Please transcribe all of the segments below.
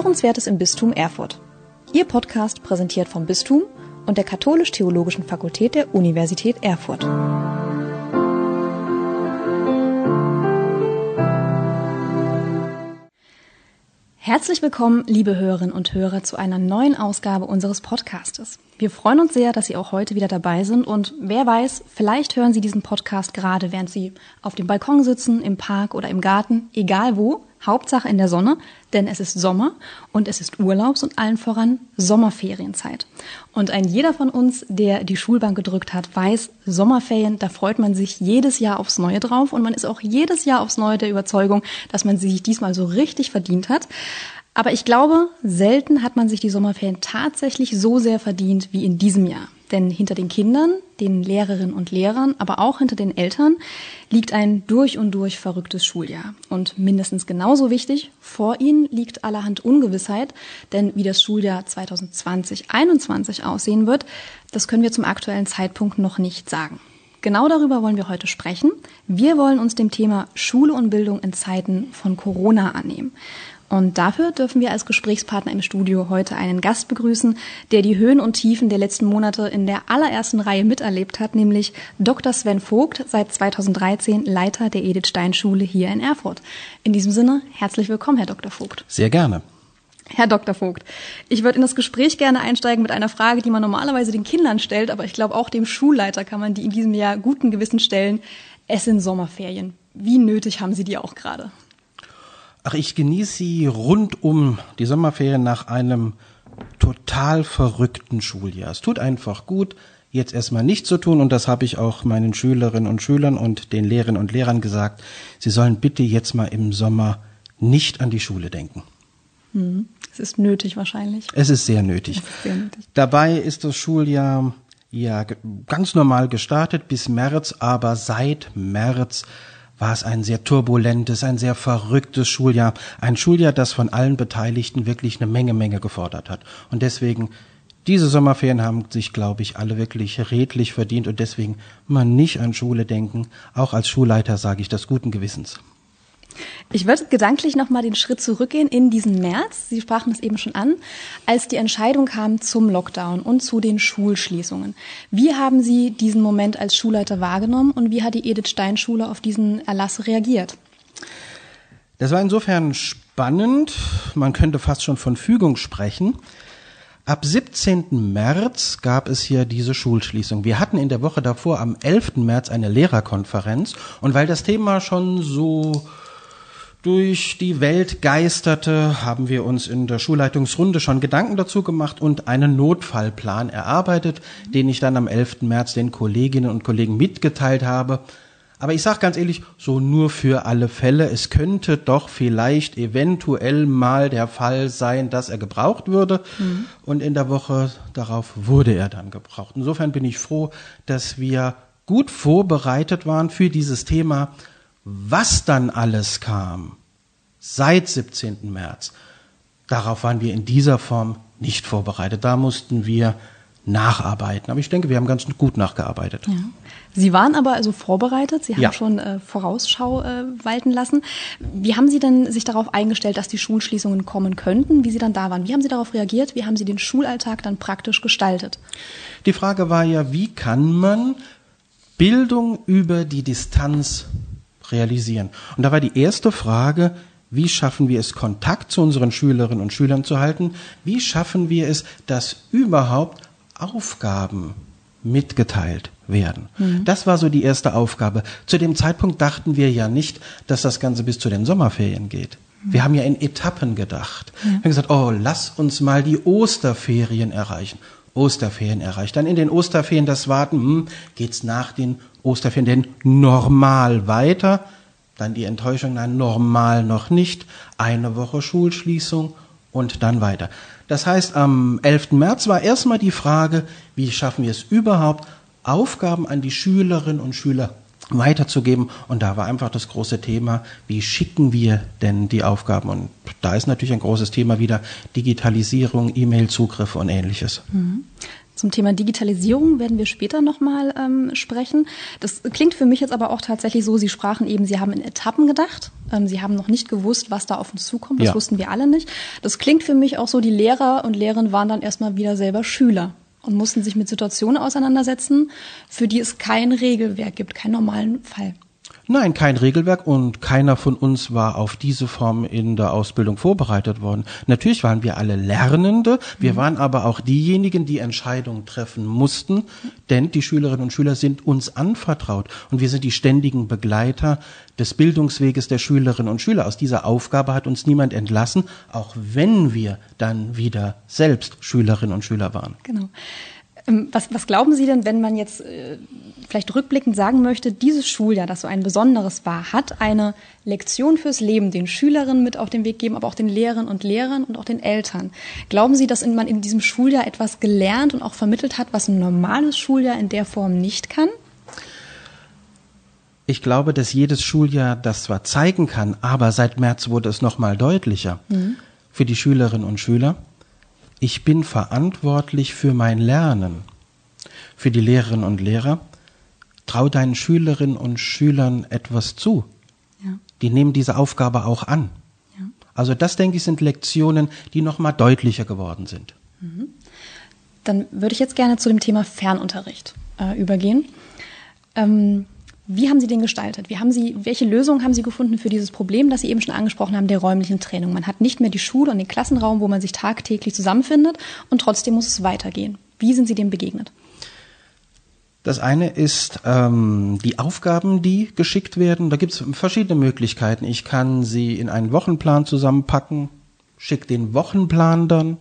Hörenswertes im Bistum Erfurt. Ihr Podcast präsentiert vom Bistum und der Katholisch-Theologischen Fakultät der Universität Erfurt. Herzlich willkommen, liebe Hörerinnen und Hörer, zu einer neuen Ausgabe unseres Podcastes. Wir freuen uns sehr, dass Sie auch heute wieder dabei sind und wer weiß, vielleicht hören Sie diesen Podcast gerade, während Sie auf dem Balkon sitzen, im Park oder im Garten, egal wo. Hauptsache in der Sonne, denn es ist Sommer und es ist Urlaubs- und allen voran Sommerferienzeit. Und ein jeder von uns, der die Schulbank gedrückt hat, weiß, Sommerferien, da freut man sich jedes Jahr aufs Neue drauf und man ist auch jedes Jahr aufs Neue der Überzeugung, dass man sich diesmal so richtig verdient hat. Aber ich glaube, selten hat man sich die Sommerferien tatsächlich so sehr verdient wie in diesem Jahr. Denn hinter den Kindern, den Lehrerinnen und Lehrern, aber auch hinter den Eltern liegt ein durch und durch verrücktes Schuljahr. Und mindestens genauso wichtig, vor ihnen liegt allerhand Ungewissheit, denn wie das Schuljahr 2020-21 aussehen wird, das können wir zum aktuellen Zeitpunkt noch nicht sagen. Genau darüber wollen wir heute sprechen. Wir wollen uns dem Thema Schule und Bildung in Zeiten von Corona annehmen. Und dafür dürfen wir als Gesprächspartner im Studio heute einen Gast begrüßen, der die Höhen und Tiefen der letzten Monate in der allerersten Reihe miterlebt hat, nämlich Dr. Sven Vogt, seit 2013 Leiter der Edith Stein Schule hier in Erfurt. In diesem Sinne, herzlich willkommen, Herr Dr. Vogt. Sehr gerne. Herr Dr. Vogt, ich würde in das Gespräch gerne einsteigen mit einer Frage, die man normalerweise den Kindern stellt, aber ich glaube auch dem Schulleiter kann man die in diesem Jahr guten Gewissen stellen. Es sind Sommerferien. Wie nötig haben Sie die auch gerade? Ach, ich genieße sie rund um die Sommerferien nach einem total verrückten Schuljahr. Es tut einfach gut, jetzt erstmal nichts zu tun und das habe ich auch meinen Schülerinnen und Schülern und den Lehrerinnen und Lehrern gesagt. Sie sollen bitte jetzt mal im Sommer nicht an die Schule denken. Hm. Es ist nötig wahrscheinlich. Es ist sehr nötig. Ist sehr nötig. Dabei ist das Schuljahr ja ganz normal gestartet bis März, aber seit März war es ein sehr turbulentes, ein sehr verrücktes Schuljahr. Ein Schuljahr, das von allen Beteiligten wirklich eine Menge, Menge gefordert hat. Und deswegen, diese Sommerferien haben sich, glaube ich, alle wirklich redlich verdient und deswegen mal nicht an Schule denken. Auch als Schulleiter sage ich das guten Gewissens. Ich würde gedanklich nochmal den Schritt zurückgehen in diesen März. Sie sprachen es eben schon an, als die Entscheidung kam zum Lockdown und zu den Schulschließungen. Wie haben Sie diesen Moment als Schulleiter wahrgenommen und wie hat die Edith Stein Schule auf diesen Erlass reagiert? Das war insofern spannend. Man könnte fast schon von Fügung sprechen. Ab 17. März gab es hier diese Schulschließung. Wir hatten in der Woche davor am 11. März eine Lehrerkonferenz und weil das Thema schon so durch die Welt geisterte, haben wir uns in der Schulleitungsrunde schon Gedanken dazu gemacht und einen Notfallplan erarbeitet, den ich dann am 11. März den Kolleginnen und Kollegen mitgeteilt habe. Aber ich sage ganz ehrlich, so nur für alle Fälle, es könnte doch vielleicht eventuell mal der Fall sein, dass er gebraucht würde. Mhm. Und in der Woche darauf wurde er dann gebraucht. Insofern bin ich froh, dass wir gut vorbereitet waren für dieses Thema was dann alles kam seit 17. März, darauf waren wir in dieser Form nicht vorbereitet. Da mussten wir nacharbeiten. Aber ich denke, wir haben ganz gut nachgearbeitet. Ja. Sie waren aber also vorbereitet, Sie haben ja. schon äh, Vorausschau äh, walten lassen. Wie haben Sie denn sich darauf eingestellt, dass die Schulschließungen kommen könnten, wie Sie dann da waren? Wie haben Sie darauf reagiert? Wie haben Sie den Schulalltag dann praktisch gestaltet? Die Frage war ja, wie kann man Bildung über die Distanz realisieren. Und da war die erste Frage, wie schaffen wir es, Kontakt zu unseren Schülerinnen und Schülern zu halten? Wie schaffen wir es, dass überhaupt Aufgaben mitgeteilt werden? Mhm. Das war so die erste Aufgabe. Zu dem Zeitpunkt dachten wir ja nicht, dass das Ganze bis zu den Sommerferien geht. Mhm. Wir haben ja in Etappen gedacht. Ja. Wir haben gesagt, oh, lass uns mal die Osterferien erreichen. Osterferien erreicht. Dann in den Osterferien das Warten, hm, geht's nach den Osterferien normal weiter? Dann die Enttäuschung, nein, normal noch nicht. Eine Woche Schulschließung und dann weiter. Das heißt, am 11. März war erstmal die Frage, wie schaffen wir es überhaupt, Aufgaben an die Schülerinnen und Schüler weiterzugeben. Und da war einfach das große Thema, wie schicken wir denn die Aufgaben? Und da ist natürlich ein großes Thema wieder Digitalisierung, E-Mail-Zugriffe und ähnliches. Zum Thema Digitalisierung werden wir später nochmal ähm, sprechen. Das klingt für mich jetzt aber auch tatsächlich so, Sie sprachen eben, Sie haben in Etappen gedacht. Ähm, Sie haben noch nicht gewusst, was da auf uns zukommt. Das ja. wussten wir alle nicht. Das klingt für mich auch so, die Lehrer und Lehrerinnen waren dann erstmal wieder selber Schüler und mussten sich mit Situationen auseinandersetzen, für die es kein Regelwerk gibt, keinen normalen Fall. Nein, kein Regelwerk und keiner von uns war auf diese Form in der Ausbildung vorbereitet worden. Natürlich waren wir alle Lernende, wir mhm. waren aber auch diejenigen, die Entscheidungen treffen mussten, denn die Schülerinnen und Schüler sind uns anvertraut und wir sind die ständigen Begleiter des Bildungsweges der Schülerinnen und Schüler. Aus dieser Aufgabe hat uns niemand entlassen, auch wenn wir dann wieder selbst Schülerinnen und Schüler waren. Genau. Ähm, was, was glauben Sie denn, wenn man jetzt äh, vielleicht rückblickend sagen möchte, dieses Schuljahr, das so ein besonderes war, hat eine Lektion fürs Leben den Schülerinnen mit auf den Weg gegeben, aber auch den Lehrerinnen und Lehrern und auch den Eltern. Glauben Sie, dass man in diesem Schuljahr etwas gelernt und auch vermittelt hat, was ein normales Schuljahr in der Form nicht kann? Ich glaube, dass jedes Schuljahr das zwar zeigen kann, aber seit März wurde es noch mal deutlicher mhm. für die Schülerinnen und Schüler ich bin verantwortlich für mein Lernen. Für die Lehrerinnen und Lehrer, trau deinen Schülerinnen und Schülern etwas zu. Ja. Die nehmen diese Aufgabe auch an. Ja. Also das, denke ich, sind Lektionen, die nochmal deutlicher geworden sind. Mhm. Dann würde ich jetzt gerne zu dem Thema Fernunterricht äh, übergehen. Ähm, wie haben Sie den gestaltet? Wie haben Sie, welche Lösungen haben Sie gefunden für dieses Problem, das Sie eben schon angesprochen haben, der räumlichen Trennung? Man hat nicht mehr die Schule und den Klassenraum, wo man sich tagtäglich zusammenfindet und trotzdem muss es weitergehen. Wie sind Sie dem begegnet? Das eine ist ähm, die Aufgaben, die geschickt werden. Da gibt es verschiedene Möglichkeiten. Ich kann sie in einen Wochenplan zusammenpacken, schicke den Wochenplan dann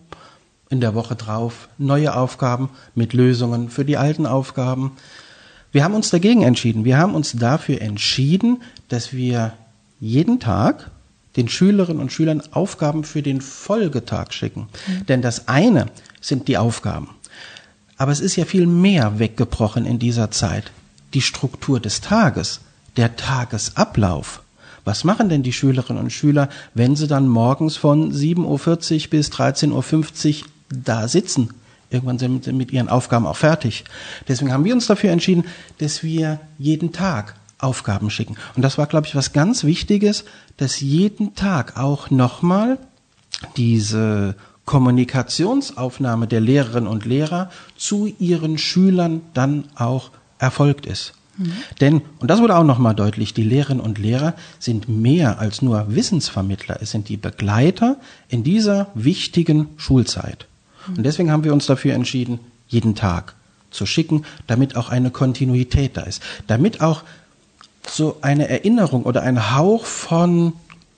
in der Woche drauf, neue Aufgaben mit Lösungen für die alten Aufgaben. Wir haben uns dagegen entschieden. Wir haben uns dafür entschieden, dass wir jeden Tag den Schülerinnen und Schülern Aufgaben für den Folgetag schicken. Mhm. Denn das eine sind die Aufgaben. Aber es ist ja viel mehr weggebrochen in dieser Zeit. Die Struktur des Tages, der Tagesablauf. Was machen denn die Schülerinnen und Schüler, wenn sie dann morgens von 7.40 Uhr bis 13.50 Uhr da sitzen? Irgendwann sind sie mit ihren Aufgaben auch fertig. Deswegen haben wir uns dafür entschieden, dass wir jeden Tag Aufgaben schicken. Und das war, glaube ich, was ganz Wichtiges, dass jeden Tag auch nochmal diese Kommunikationsaufnahme der Lehrerinnen und Lehrer zu ihren Schülern dann auch erfolgt ist. Mhm. Denn, und das wurde auch nochmal deutlich, die Lehrerinnen und Lehrer sind mehr als nur Wissensvermittler. Es sind die Begleiter in dieser wichtigen Schulzeit. Und deswegen haben wir uns dafür entschieden, jeden Tag zu schicken, damit auch eine Kontinuität da ist, damit auch so eine Erinnerung oder ein Hauch von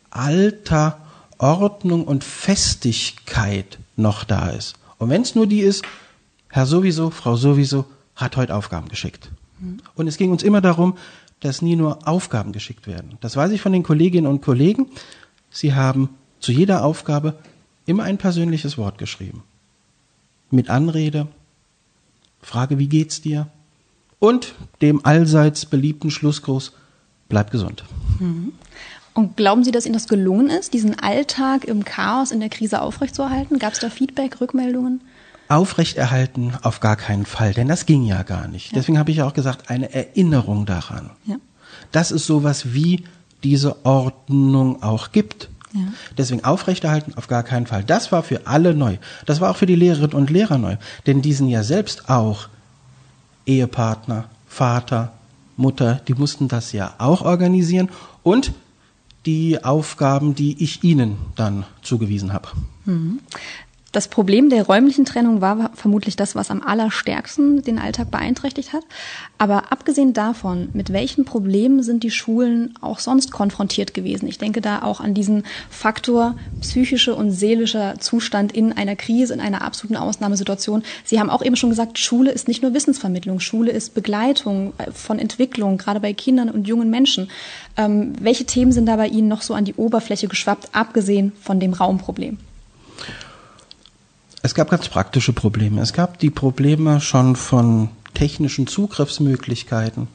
alter Ordnung und Festigkeit noch da ist. Und wenn es nur die ist, Herr sowieso, Frau sowieso hat heute Aufgaben geschickt. Mhm. Und es ging uns immer darum, dass nie nur Aufgaben geschickt werden. Das weiß ich von den Kolleginnen und Kollegen. Sie haben zu jeder Aufgabe immer ein persönliches Wort geschrieben mit Anrede, Frage, wie geht's dir? Und dem allseits beliebten Schlussgruß, bleib gesund. Mhm. Und glauben Sie, dass Ihnen das gelungen ist, diesen Alltag im Chaos, in der Krise aufrechtzuerhalten? Gab es da Feedback, Rückmeldungen? Aufrechterhalten auf gar keinen Fall, denn das ging ja gar nicht. Ja. Deswegen habe ich auch gesagt, eine Erinnerung daran. Ja. Dass es sowas wie diese Ordnung auch gibt. Ja. Deswegen aufrechterhalten auf gar keinen Fall. Das war für alle neu. Das war auch für die Lehrerinnen und Lehrer neu. Denn die sind ja selbst auch Ehepartner, Vater, Mutter, die mussten das ja auch organisieren und die Aufgaben, die ich ihnen dann zugewiesen habe. Mhm. Das Problem der räumlichen Trennung war vermutlich das, was am allerstärksten den Alltag beeinträchtigt hat. Aber abgesehen davon, mit welchen Problemen sind die Schulen auch sonst konfrontiert gewesen? Ich denke da auch an diesen Faktor psychische und seelischer Zustand in einer Krise, in einer absoluten Ausnahmesituation. Sie haben auch eben schon gesagt, Schule ist nicht nur Wissensvermittlung, Schule ist Begleitung von Entwicklung, gerade bei Kindern und jungen Menschen. Ähm, welche Themen sind da bei Ihnen noch so an die Oberfläche geschwappt, abgesehen von dem Raumproblem? Es gab ganz praktische Probleme. Es gab die Probleme schon von technischen Zugriffsmöglichkeiten.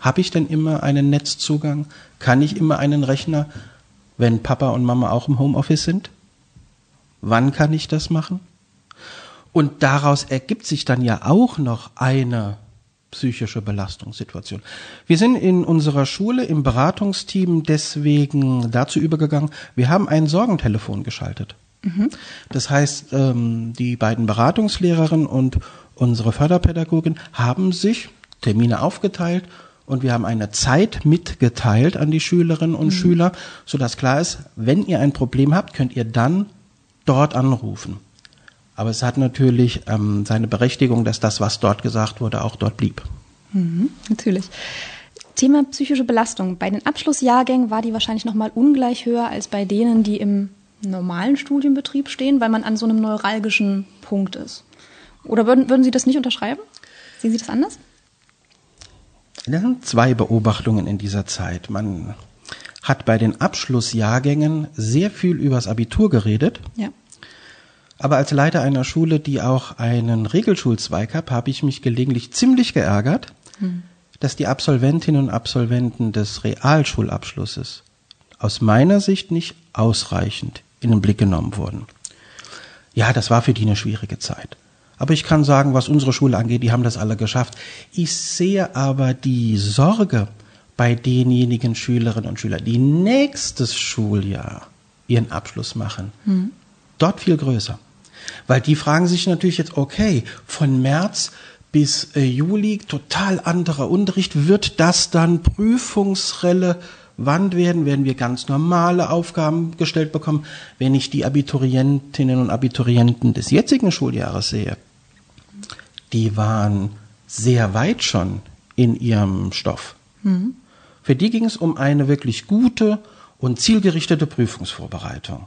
Habe ich denn immer einen Netzzugang? Kann ich immer einen Rechner, wenn Papa und Mama auch im Homeoffice sind? Wann kann ich das machen? Und daraus ergibt sich dann ja auch noch eine psychische Belastungssituation. Wir sind in unserer Schule im Beratungsteam deswegen dazu übergegangen, wir haben ein Sorgentelefon geschaltet. Mhm. Das heißt, ähm, die beiden Beratungslehrerinnen und unsere Förderpädagogin haben sich Termine aufgeteilt und wir haben eine Zeit mitgeteilt an die Schülerinnen und mhm. Schüler, sodass klar ist, wenn ihr ein Problem habt, könnt ihr dann dort anrufen. Aber es hat natürlich ähm, seine Berechtigung, dass das, was dort gesagt wurde, auch dort blieb. Mhm, natürlich. Thema psychische Belastung. Bei den Abschlussjahrgängen war die wahrscheinlich noch mal ungleich höher als bei denen, die im normalen Studienbetrieb stehen, weil man an so einem neuralgischen Punkt ist. Oder würden, würden Sie das nicht unterschreiben? Sehen Sie das anders? Das sind zwei Beobachtungen in dieser Zeit. Man hat bei den Abschlussjahrgängen sehr viel übers Abitur geredet. Ja. Aber als Leiter einer Schule, die auch einen Regelschulzweig hat, habe ich mich gelegentlich ziemlich geärgert, hm. dass die Absolventinnen und Absolventen des Realschulabschlusses aus meiner Sicht nicht ausreichend in den Blick genommen wurden. Ja, das war für die eine schwierige Zeit. Aber ich kann sagen, was unsere Schule angeht, die haben das alle geschafft. Ich sehe aber die Sorge bei denjenigen Schülerinnen und Schülern, die nächstes Schuljahr ihren Abschluss machen, hm. dort viel größer. Weil die fragen sich natürlich jetzt, okay, von März bis äh, Juli total anderer Unterricht, wird das dann prüfungsrelevant werden? Werden wir ganz normale Aufgaben gestellt bekommen? Wenn ich die Abiturientinnen und Abiturienten des jetzigen Schuljahres sehe, die waren sehr weit schon in ihrem Stoff. Mhm. Für die ging es um eine wirklich gute und zielgerichtete Prüfungsvorbereitung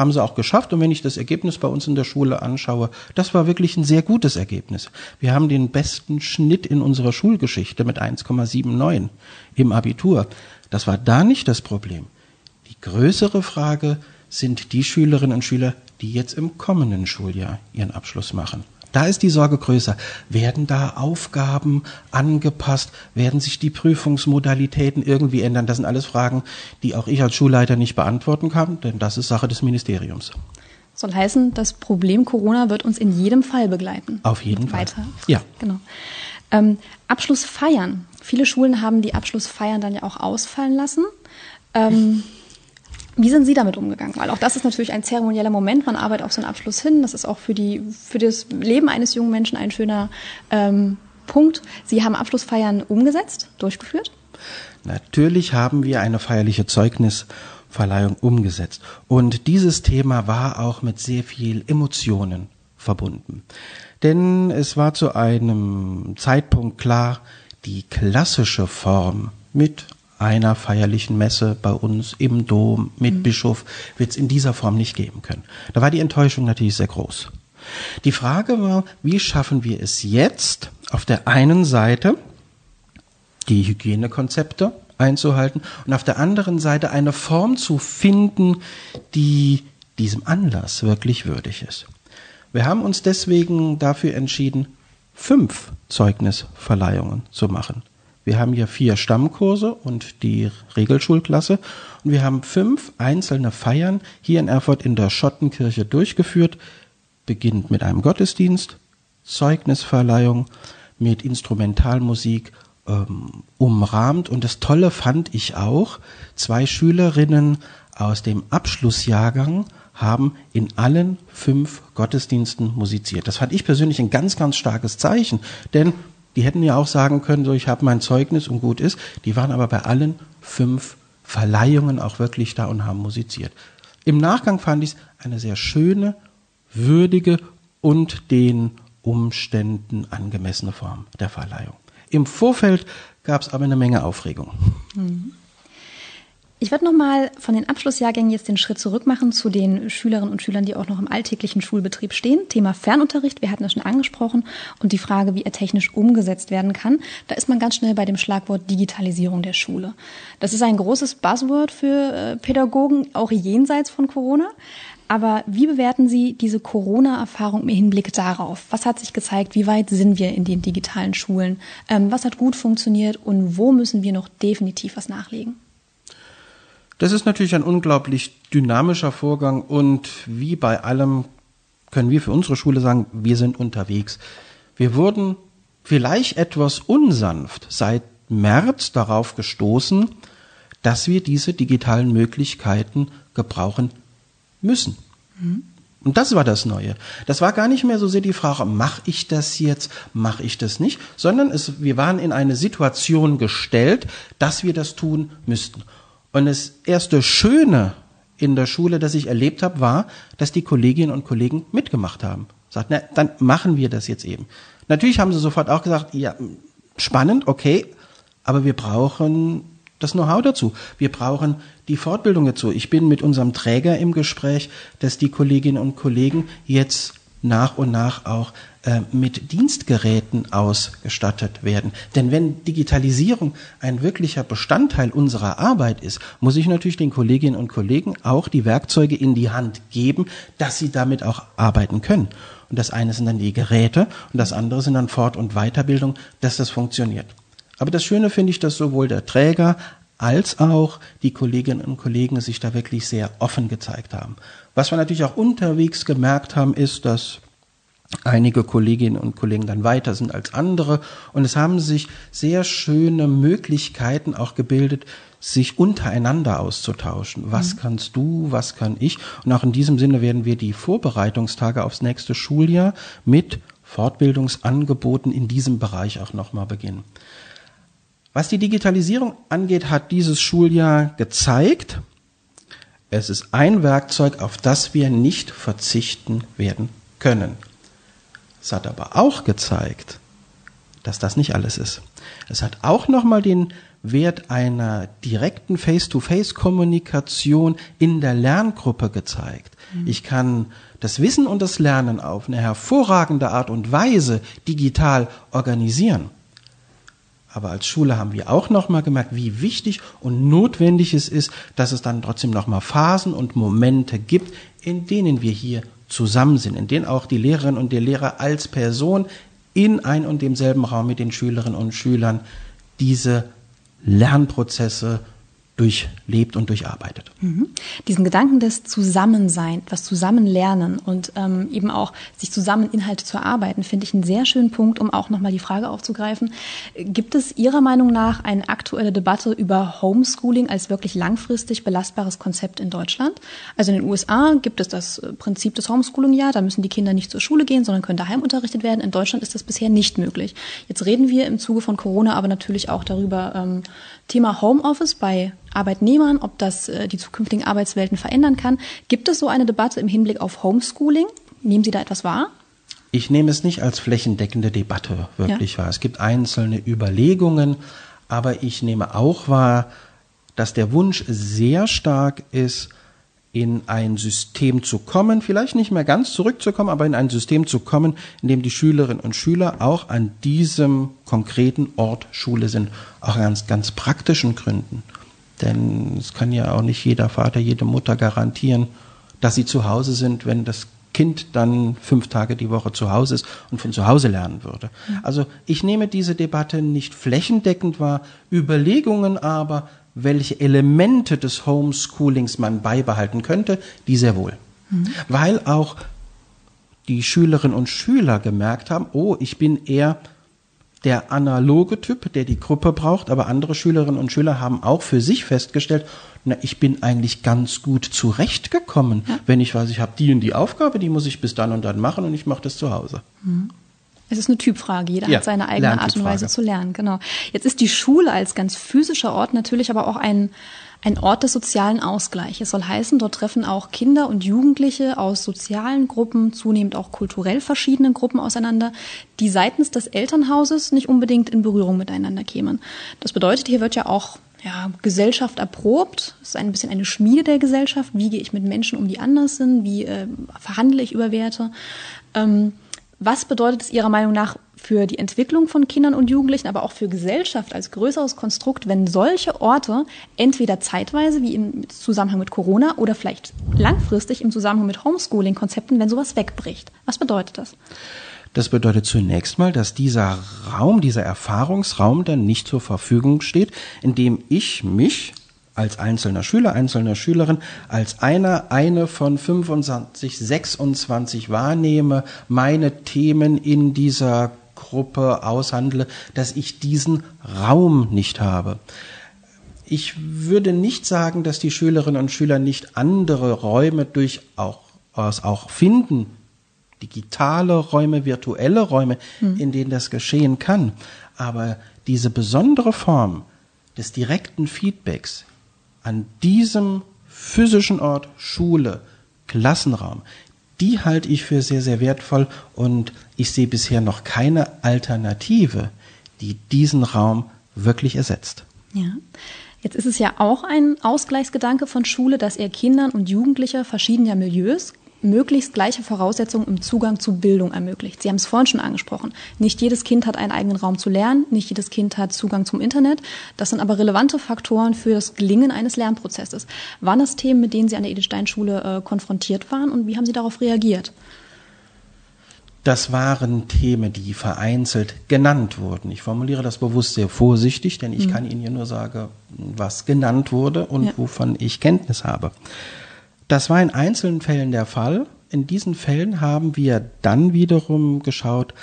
haben sie auch geschafft. Und wenn ich das Ergebnis bei uns in der Schule anschaue, das war wirklich ein sehr gutes Ergebnis. Wir haben den besten Schnitt in unserer Schulgeschichte mit 1,79 im Abitur. Das war da nicht das Problem. Die größere Frage sind die Schülerinnen und Schüler, die jetzt im kommenden Schuljahr ihren Abschluss machen. Da ist die Sorge größer. Werden da Aufgaben angepasst? Werden sich die Prüfungsmodalitäten irgendwie ändern? Das sind alles Fragen, die auch ich als Schulleiter nicht beantworten kann, denn das ist Sache des Ministeriums. Soll heißen, das Problem Corona wird uns in jedem Fall begleiten. Auf jeden Fall. Weiter. Ja. Genau. Ähm, Abschlussfeiern. Viele Schulen haben die Abschlussfeiern dann ja auch ausfallen lassen. Ähm, wie sind Sie damit umgegangen? Weil auch das ist natürlich ein zeremonieller Moment. Man arbeitet auf so einen Abschluss hin. Das ist auch für, die, für das Leben eines jungen Menschen ein schöner ähm, Punkt. Sie haben Abschlussfeiern umgesetzt, durchgeführt? Natürlich haben wir eine feierliche Zeugnisverleihung umgesetzt. Und dieses Thema war auch mit sehr viel Emotionen verbunden. Denn es war zu einem Zeitpunkt klar, die klassische Form mit einer feierlichen Messe bei uns im Dom mit mhm. Bischof wird es in dieser Form nicht geben können. Da war die Enttäuschung natürlich sehr groß. Die Frage war, wie schaffen wir es jetzt auf der einen Seite die Hygienekonzepte einzuhalten und auf der anderen Seite eine Form zu finden, die diesem Anlass wirklich würdig ist. Wir haben uns deswegen dafür entschieden, fünf Zeugnisverleihungen zu machen. Wir haben hier vier Stammkurse und die Regelschulklasse. Und wir haben fünf einzelne Feiern hier in Erfurt in der Schottenkirche durchgeführt, beginnt mit einem Gottesdienst, Zeugnisverleihung mit Instrumentalmusik ähm, umrahmt. Und das Tolle fand ich auch, zwei Schülerinnen aus dem Abschlussjahrgang haben in allen fünf Gottesdiensten musiziert. Das fand ich persönlich ein ganz, ganz starkes Zeichen, denn die hätten ja auch sagen können, so ich habe mein Zeugnis und gut ist. Die waren aber bei allen fünf Verleihungen auch wirklich da und haben musiziert. Im Nachgang fand ich es eine sehr schöne, würdige und den Umständen angemessene Form der Verleihung. Im Vorfeld gab es aber eine Menge Aufregung. Mhm. Ich werde nochmal von den Abschlussjahrgängen jetzt den Schritt zurück machen zu den Schülerinnen und Schülern, die auch noch im alltäglichen Schulbetrieb stehen. Thema Fernunterricht, wir hatten das schon angesprochen, und die Frage, wie er technisch umgesetzt werden kann. Da ist man ganz schnell bei dem Schlagwort Digitalisierung der Schule. Das ist ein großes Buzzword für äh, Pädagogen, auch jenseits von Corona. Aber wie bewerten Sie diese Corona-Erfahrung im Hinblick darauf? Was hat sich gezeigt? Wie weit sind wir in den digitalen Schulen? Ähm, was hat gut funktioniert und wo müssen wir noch definitiv was nachlegen? Das ist natürlich ein unglaublich dynamischer Vorgang und wie bei allem können wir für unsere Schule sagen, wir sind unterwegs. Wir wurden vielleicht etwas unsanft seit März darauf gestoßen, dass wir diese digitalen Möglichkeiten gebrauchen müssen. Mhm. Und das war das Neue. Das war gar nicht mehr so sehr die Frage, mache ich das jetzt, mache ich das nicht, sondern es, wir waren in eine Situation gestellt, dass wir das tun müssten. Und das erste Schöne in der Schule, das ich erlebt habe, war, dass die Kolleginnen und Kollegen mitgemacht haben. Sagt, na, dann machen wir das jetzt eben. Natürlich haben sie sofort auch gesagt, ja, spannend, okay, aber wir brauchen das Know-how dazu. Wir brauchen die Fortbildung dazu. Ich bin mit unserem Träger im Gespräch, dass die Kolleginnen und Kollegen jetzt nach und nach auch äh, mit Dienstgeräten ausgestattet werden. Denn wenn Digitalisierung ein wirklicher Bestandteil unserer Arbeit ist, muss ich natürlich den Kolleginnen und Kollegen auch die Werkzeuge in die Hand geben, dass sie damit auch arbeiten können. Und das eine sind dann die Geräte und das andere sind dann Fort- und Weiterbildung, dass das funktioniert. Aber das Schöne finde ich, dass sowohl der Träger als auch die Kolleginnen und Kollegen sich da wirklich sehr offen gezeigt haben. Was wir natürlich auch unterwegs gemerkt haben, ist, dass einige Kolleginnen und Kollegen dann weiter sind als andere und es haben sich sehr schöne Möglichkeiten auch gebildet, sich untereinander auszutauschen. Was mhm. kannst du, was kann ich? Und auch in diesem Sinne werden wir die Vorbereitungstage aufs nächste Schuljahr mit Fortbildungsangeboten in diesem Bereich auch nochmal beginnen. Was die Digitalisierung angeht, hat dieses Schuljahr gezeigt, es ist ein Werkzeug, auf das wir nicht verzichten werden können. Es hat aber auch gezeigt, dass das nicht alles ist. Es hat auch nochmal den Wert einer direkten Face-to-Face-Kommunikation in der Lerngruppe gezeigt. Mhm. Ich kann das Wissen und das Lernen auf eine hervorragende Art und Weise digital organisieren. Aber als Schule haben wir auch nochmal gemerkt, wie wichtig und notwendig es ist, dass es dann trotzdem nochmal Phasen und Momente gibt, in denen wir hier zusammen sind, in denen auch die Lehrerin und der Lehrer als Person in ein und demselben Raum mit den Schülerinnen und Schülern diese Lernprozesse durchlebt und durcharbeitet. Mhm. Diesen Gedanken des Zusammensein, was Zusammenlernen und ähm, eben auch sich zusammen Inhalte zu erarbeiten, finde ich einen sehr schönen Punkt, um auch nochmal die Frage aufzugreifen. Gibt es Ihrer Meinung nach eine aktuelle Debatte über Homeschooling als wirklich langfristig belastbares Konzept in Deutschland? Also in den USA gibt es das Prinzip des Homeschooling ja, da müssen die Kinder nicht zur Schule gehen, sondern können daheim unterrichtet werden. In Deutschland ist das bisher nicht möglich. Jetzt reden wir im Zuge von Corona aber natürlich auch darüber, ähm, Thema Homeoffice bei Arbeitnehmern, ob das äh, die zukünftigen Arbeitswelten verändern kann. Gibt es so eine Debatte im Hinblick auf Homeschooling? Nehmen Sie da etwas wahr? Ich nehme es nicht als flächendeckende Debatte wirklich ja. wahr. Es gibt einzelne Überlegungen, aber ich nehme auch wahr, dass der Wunsch sehr stark ist, in ein System zu kommen, vielleicht nicht mehr ganz zurückzukommen, aber in ein System zu kommen, in dem die Schülerinnen und Schüler auch an diesem konkreten Ort Schule sind, auch ganz, ganz praktischen Gründen. Denn es kann ja auch nicht jeder Vater, jede Mutter garantieren, dass sie zu Hause sind, wenn das Kind dann fünf Tage die Woche zu Hause ist und von zu Hause lernen würde. Also ich nehme diese Debatte nicht flächendeckend wahr, Überlegungen aber, welche Elemente des Homeschoolings man beibehalten könnte, die sehr wohl. Mhm. Weil auch die Schülerinnen und Schüler gemerkt haben, oh, ich bin eher der analoge Typ, der die Gruppe braucht, aber andere Schülerinnen und Schüler haben auch für sich festgestellt, na, ich bin eigentlich ganz gut zurechtgekommen, ja. wenn ich weiß, ich habe die und die Aufgabe, die muss ich bis dann und dann machen und ich mache das zu Hause. Mhm. Es ist eine Typfrage. Jeder ja, hat seine eigene Art und Weise zu lernen. Genau. Jetzt ist die Schule als ganz physischer Ort natürlich aber auch ein ein Ort des sozialen Ausgleichs. Es soll heißen, dort treffen auch Kinder und Jugendliche aus sozialen Gruppen, zunehmend auch kulturell verschiedenen Gruppen auseinander, die seitens des Elternhauses nicht unbedingt in Berührung miteinander kämen. Das bedeutet, hier wird ja auch ja, Gesellschaft erprobt. Es ist ein bisschen eine Schmiede der Gesellschaft. Wie gehe ich mit Menschen um, die anders sind? Wie äh, verhandle ich über Werte? Ähm, was bedeutet es Ihrer Meinung nach für die Entwicklung von Kindern und Jugendlichen, aber auch für Gesellschaft als größeres Konstrukt, wenn solche Orte entweder zeitweise, wie im Zusammenhang mit Corona, oder vielleicht langfristig im Zusammenhang mit Homeschooling-Konzepten, wenn sowas wegbricht? Was bedeutet das? Das bedeutet zunächst mal, dass dieser Raum, dieser Erfahrungsraum dann nicht zur Verfügung steht, in dem ich mich als einzelner Schüler, einzelner Schülerin, als einer, eine von 25, 26 wahrnehme, meine Themen in dieser Gruppe aushandle, dass ich diesen Raum nicht habe. Ich würde nicht sagen, dass die Schülerinnen und Schüler nicht andere Räume durchaus auch finden, digitale Räume, virtuelle Räume, hm. in denen das geschehen kann. Aber diese besondere Form des direkten Feedbacks an diesem physischen Ort, Schule, Klassenraum, die halte ich für sehr, sehr wertvoll und ich sehe bisher noch keine Alternative, die diesen Raum wirklich ersetzt. Ja. Jetzt ist es ja auch ein Ausgleichsgedanke von Schule, dass er Kindern und Jugendlicher verschiedener Milieus möglichst gleiche Voraussetzungen im Zugang zu Bildung ermöglicht. Sie haben es vorhin schon angesprochen. Nicht jedes Kind hat einen eigenen Raum zu lernen, nicht jedes Kind hat Zugang zum Internet. Das sind aber relevante Faktoren für das Gelingen eines Lernprozesses. Waren das Themen, mit denen Sie an der Edelstein-Schule äh, konfrontiert waren und wie haben Sie darauf reagiert? Das waren Themen, die vereinzelt genannt wurden. Ich formuliere das bewusst sehr vorsichtig, denn ich mhm. kann Ihnen ja nur sagen, was genannt wurde und ja. wovon ich Kenntnis habe. Das war in einzelnen Fällen der Fall. In diesen Fällen haben wir dann wiederum geschaut,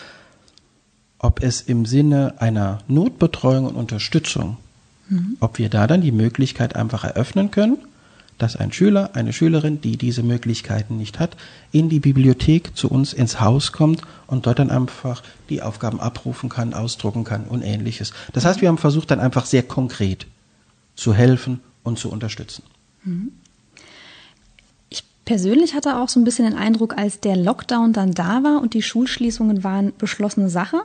ob es im Sinne einer Notbetreuung und Unterstützung, mhm. ob wir da dann die Möglichkeit einfach eröffnen können, dass ein Schüler, eine Schülerin, die diese Möglichkeiten nicht hat, in die Bibliothek zu uns ins Haus kommt und dort dann einfach die Aufgaben abrufen kann, ausdrucken kann und ähnliches. Das heißt, wir haben versucht dann einfach sehr konkret zu helfen und zu unterstützen. Mhm persönlich hatte auch so ein bisschen den Eindruck, als der Lockdown dann da war und die Schulschließungen waren beschlossene Sache,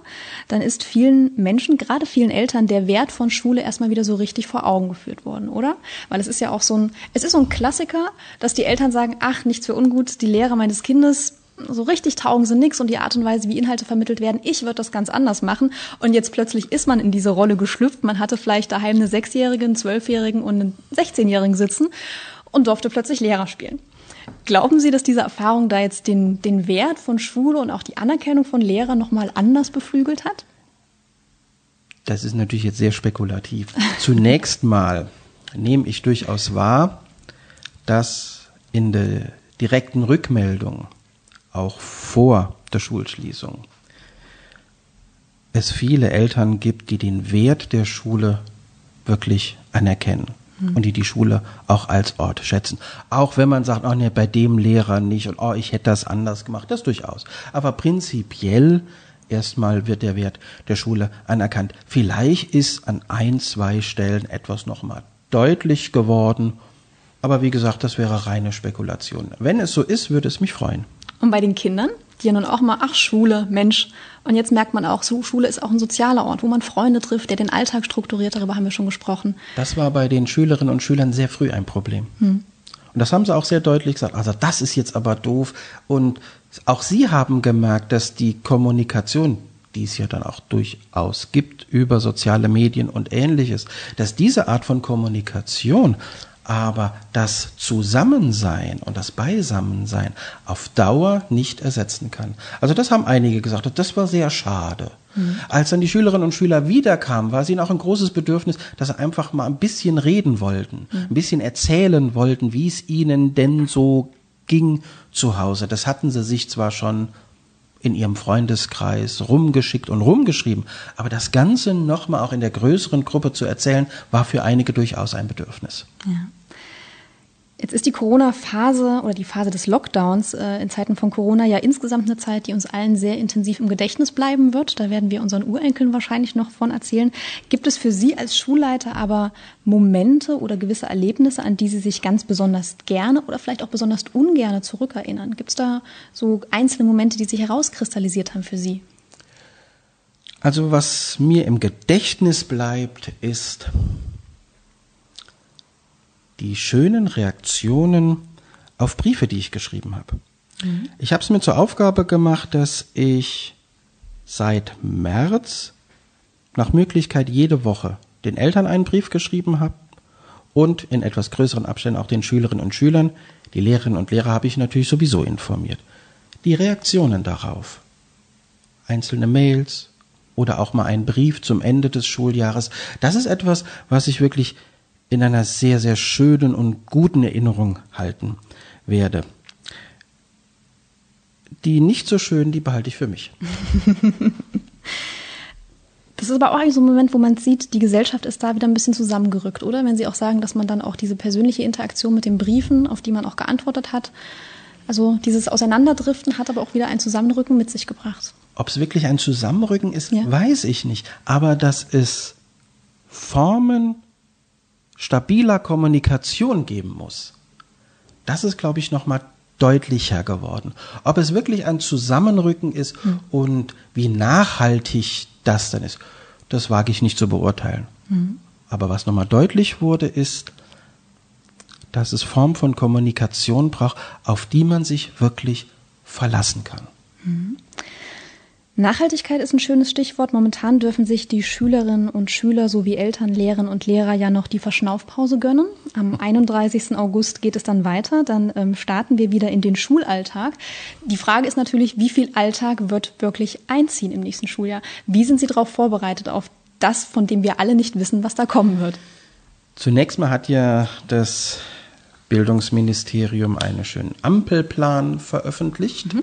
dann ist vielen Menschen, gerade vielen Eltern, der Wert von Schule erstmal wieder so richtig vor Augen geführt worden, oder? Weil es ist ja auch so ein, es ist so ein Klassiker, dass die Eltern sagen, ach, nichts für ungut, die Lehrer meines Kindes, so richtig taugen sie nix und die Art und Weise, wie Inhalte vermittelt werden, ich würde das ganz anders machen. Und jetzt plötzlich ist man in diese Rolle geschlüpft. Man hatte vielleicht daheim eine Sechsjährige, einen Zwölfjährigen und einen Sechzehnjährigen sitzen und durfte plötzlich Lehrer spielen. Glauben Sie, dass diese Erfahrung da jetzt den, den Wert von Schule und auch die Anerkennung von Lehrern nochmal anders beflügelt hat? Das ist natürlich jetzt sehr spekulativ. Zunächst mal nehme ich durchaus wahr, dass in der direkten Rückmeldung, auch vor der Schulschließung, es viele Eltern gibt, die den Wert der Schule wirklich anerkennen. Und die die Schule auch als Ort schätzen. Auch wenn man sagt, oh nee, bei dem Lehrer nicht und oh, ich hätte das anders gemacht, das durchaus. Aber prinzipiell erstmal wird der Wert der Schule anerkannt. Vielleicht ist an ein, zwei Stellen etwas nochmal deutlich geworden, aber wie gesagt, das wäre reine Spekulation. Wenn es so ist, würde es mich freuen. Und bei den Kindern? Ja nun auch mal, ach Schule, Mensch. Und jetzt merkt man auch, so, Schule ist auch ein sozialer Ort, wo man Freunde trifft, der den Alltag strukturiert, darüber haben wir schon gesprochen. Das war bei den Schülerinnen und Schülern sehr früh ein Problem. Hm. Und das haben sie auch sehr deutlich gesagt. Also das ist jetzt aber doof. Und auch sie haben gemerkt, dass die Kommunikation, die es ja dann auch durchaus gibt über soziale Medien und ähnliches, dass diese Art von Kommunikation aber das Zusammensein und das Beisammensein auf Dauer nicht ersetzen kann. Also das haben einige gesagt, das war sehr schade. Mhm. Als dann die Schülerinnen und Schüler wiederkamen, war es ihnen auch ein großes Bedürfnis, dass sie einfach mal ein bisschen reden wollten, mhm. ein bisschen erzählen wollten, wie es ihnen denn so ging zu Hause. Das hatten sie sich zwar schon in ihrem Freundeskreis rumgeschickt und rumgeschrieben. Aber das Ganze nochmal auch in der größeren Gruppe zu erzählen, war für einige durchaus ein Bedürfnis. Ja. Jetzt ist die Corona-Phase oder die Phase des Lockdowns äh, in Zeiten von Corona ja insgesamt eine Zeit, die uns allen sehr intensiv im Gedächtnis bleiben wird. Da werden wir unseren Urenkeln wahrscheinlich noch von erzählen. Gibt es für Sie als Schulleiter aber Momente oder gewisse Erlebnisse, an die Sie sich ganz besonders gerne oder vielleicht auch besonders ungerne zurückerinnern? Gibt es da so einzelne Momente, die sich herauskristallisiert haben für Sie? Also was mir im Gedächtnis bleibt, ist die schönen Reaktionen auf Briefe, die ich geschrieben habe. Mhm. Ich habe es mir zur Aufgabe gemacht, dass ich seit März nach Möglichkeit jede Woche den Eltern einen Brief geschrieben habe und in etwas größeren Abständen auch den Schülerinnen und Schülern. Die Lehrerinnen und Lehrer habe ich natürlich sowieso informiert. Die Reaktionen darauf, einzelne Mails oder auch mal ein Brief zum Ende des Schuljahres, das ist etwas, was ich wirklich in einer sehr, sehr schönen und guten Erinnerung halten werde. Die nicht so schön, die behalte ich für mich. Das ist aber auch eigentlich so ein Moment, wo man sieht, die Gesellschaft ist da wieder ein bisschen zusammengerückt, oder? Wenn Sie auch sagen, dass man dann auch diese persönliche Interaktion mit den Briefen, auf die man auch geantwortet hat, also dieses Auseinanderdriften hat aber auch wieder ein Zusammenrücken mit sich gebracht. Ob es wirklich ein Zusammenrücken ist, ja. weiß ich nicht. Aber dass es Formen stabiler Kommunikation geben muss, das ist, glaube ich, nochmal deutlicher geworden. Ob es wirklich ein Zusammenrücken ist hm. und wie nachhaltig das dann ist, das wage ich nicht zu beurteilen. Mhm. Aber was nochmal deutlich wurde, ist, dass es Form von Kommunikation braucht, auf die man sich wirklich verlassen kann. Mhm. Nachhaltigkeit ist ein schönes Stichwort. Momentan dürfen sich die Schülerinnen und Schüler sowie Eltern, Lehrerinnen und Lehrer ja noch die Verschnaufpause gönnen. Am 31. August geht es dann weiter. Dann ähm, starten wir wieder in den Schulalltag. Die Frage ist natürlich, wie viel Alltag wird wirklich einziehen im nächsten Schuljahr? Wie sind Sie darauf vorbereitet, auf das, von dem wir alle nicht wissen, was da kommen wird? Zunächst mal hat ja das Bildungsministerium einen schönen Ampelplan veröffentlicht. Mhm.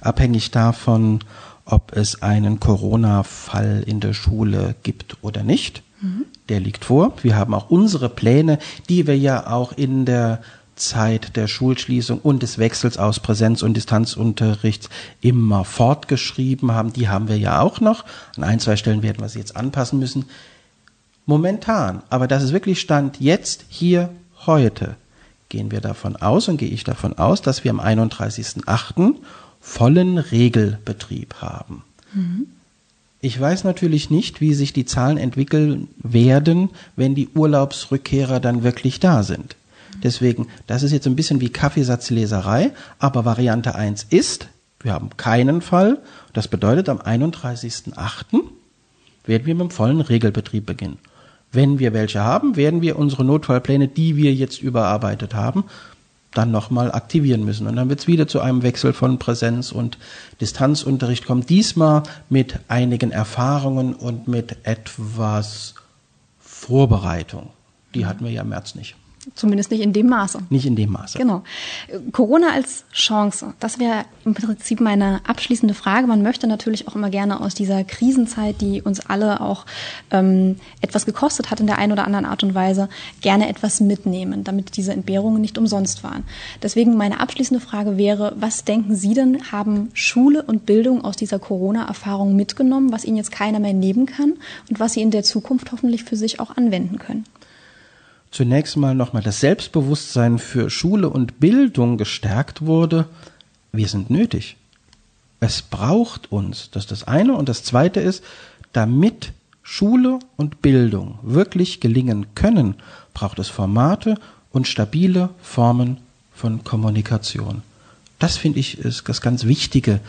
Abhängig davon, ob es einen Corona-Fall in der Schule gibt oder nicht. Mhm. Der liegt vor. Wir haben auch unsere Pläne, die wir ja auch in der Zeit der Schulschließung und des Wechsels aus Präsenz- und Distanzunterricht immer fortgeschrieben haben. Die haben wir ja auch noch. An ein, zwei Stellen werden wir sie jetzt anpassen müssen. Momentan, aber das ist wirklich Stand jetzt, hier, heute, gehen wir davon aus und gehe ich davon aus, dass wir am 31.08 vollen Regelbetrieb haben. Mhm. Ich weiß natürlich nicht, wie sich die Zahlen entwickeln werden, wenn die Urlaubsrückkehrer dann wirklich da sind. Deswegen, das ist jetzt ein bisschen wie Kaffeesatzleserei, aber Variante 1 ist, wir haben keinen Fall. Das bedeutet, am 31.08. werden wir mit dem vollen Regelbetrieb beginnen. Wenn wir welche haben, werden wir unsere Notfallpläne, die wir jetzt überarbeitet haben, dann nochmal aktivieren müssen. Und dann wird es wieder zu einem Wechsel von Präsenz- und Distanzunterricht kommen. Diesmal mit einigen Erfahrungen und mit etwas Vorbereitung. Die hatten wir ja im März nicht. Zumindest nicht in dem Maße. Nicht in dem Maße. Genau. Corona als Chance, das wäre im Prinzip meine abschließende Frage. Man möchte natürlich auch immer gerne aus dieser Krisenzeit, die uns alle auch ähm, etwas gekostet hat in der einen oder anderen Art und Weise, gerne etwas mitnehmen, damit diese Entbehrungen nicht umsonst waren. Deswegen meine abschließende Frage wäre, was denken Sie denn, haben Schule und Bildung aus dieser Corona-Erfahrung mitgenommen, was Ihnen jetzt keiner mehr nehmen kann und was Sie in der Zukunft hoffentlich für sich auch anwenden können? Zunächst mal nochmal das Selbstbewusstsein für Schule und Bildung gestärkt wurde, wir sind nötig. Es braucht uns. Das ist das eine. Und das zweite ist, damit Schule und Bildung wirklich gelingen können, braucht es Formate und stabile Formen von Kommunikation. Das finde ich ist das ganz Wichtige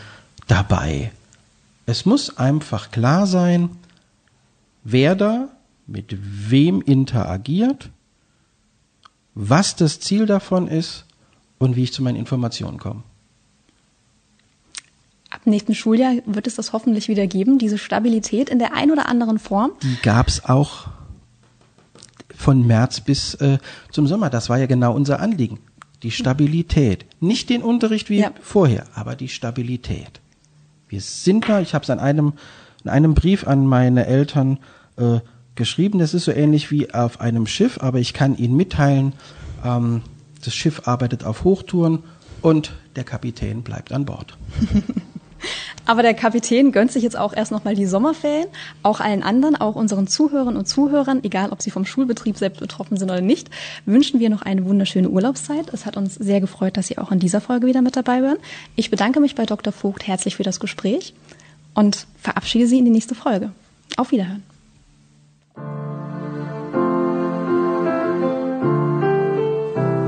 dabei. Es muss einfach klar sein, wer da mit wem interagiert was das Ziel davon ist und wie ich zu meinen Informationen komme. Ab nächsten Schuljahr wird es das hoffentlich wieder geben, diese Stabilität in der ein oder anderen Form. Die gab es auch von März bis äh, zum Sommer. Das war ja genau unser Anliegen. Die Stabilität. Nicht den Unterricht wie ja. vorher, aber die Stabilität. Wir sind da, ich habe es an einem, in einem Brief an meine Eltern äh, geschrieben. Das ist so ähnlich wie auf einem Schiff, aber ich kann Ihnen mitteilen, ähm, das Schiff arbeitet auf Hochtouren und der Kapitän bleibt an Bord. Aber der Kapitän gönnt sich jetzt auch erst nochmal die Sommerferien. Auch allen anderen, auch unseren Zuhörern und Zuhörern, egal ob sie vom Schulbetrieb selbst betroffen sind oder nicht, wünschen wir noch eine wunderschöne Urlaubszeit. Es hat uns sehr gefreut, dass Sie auch in dieser Folge wieder mit dabei waren. Ich bedanke mich bei Dr. Vogt herzlich für das Gespräch und verabschiede Sie in die nächste Folge. Auf Wiederhören.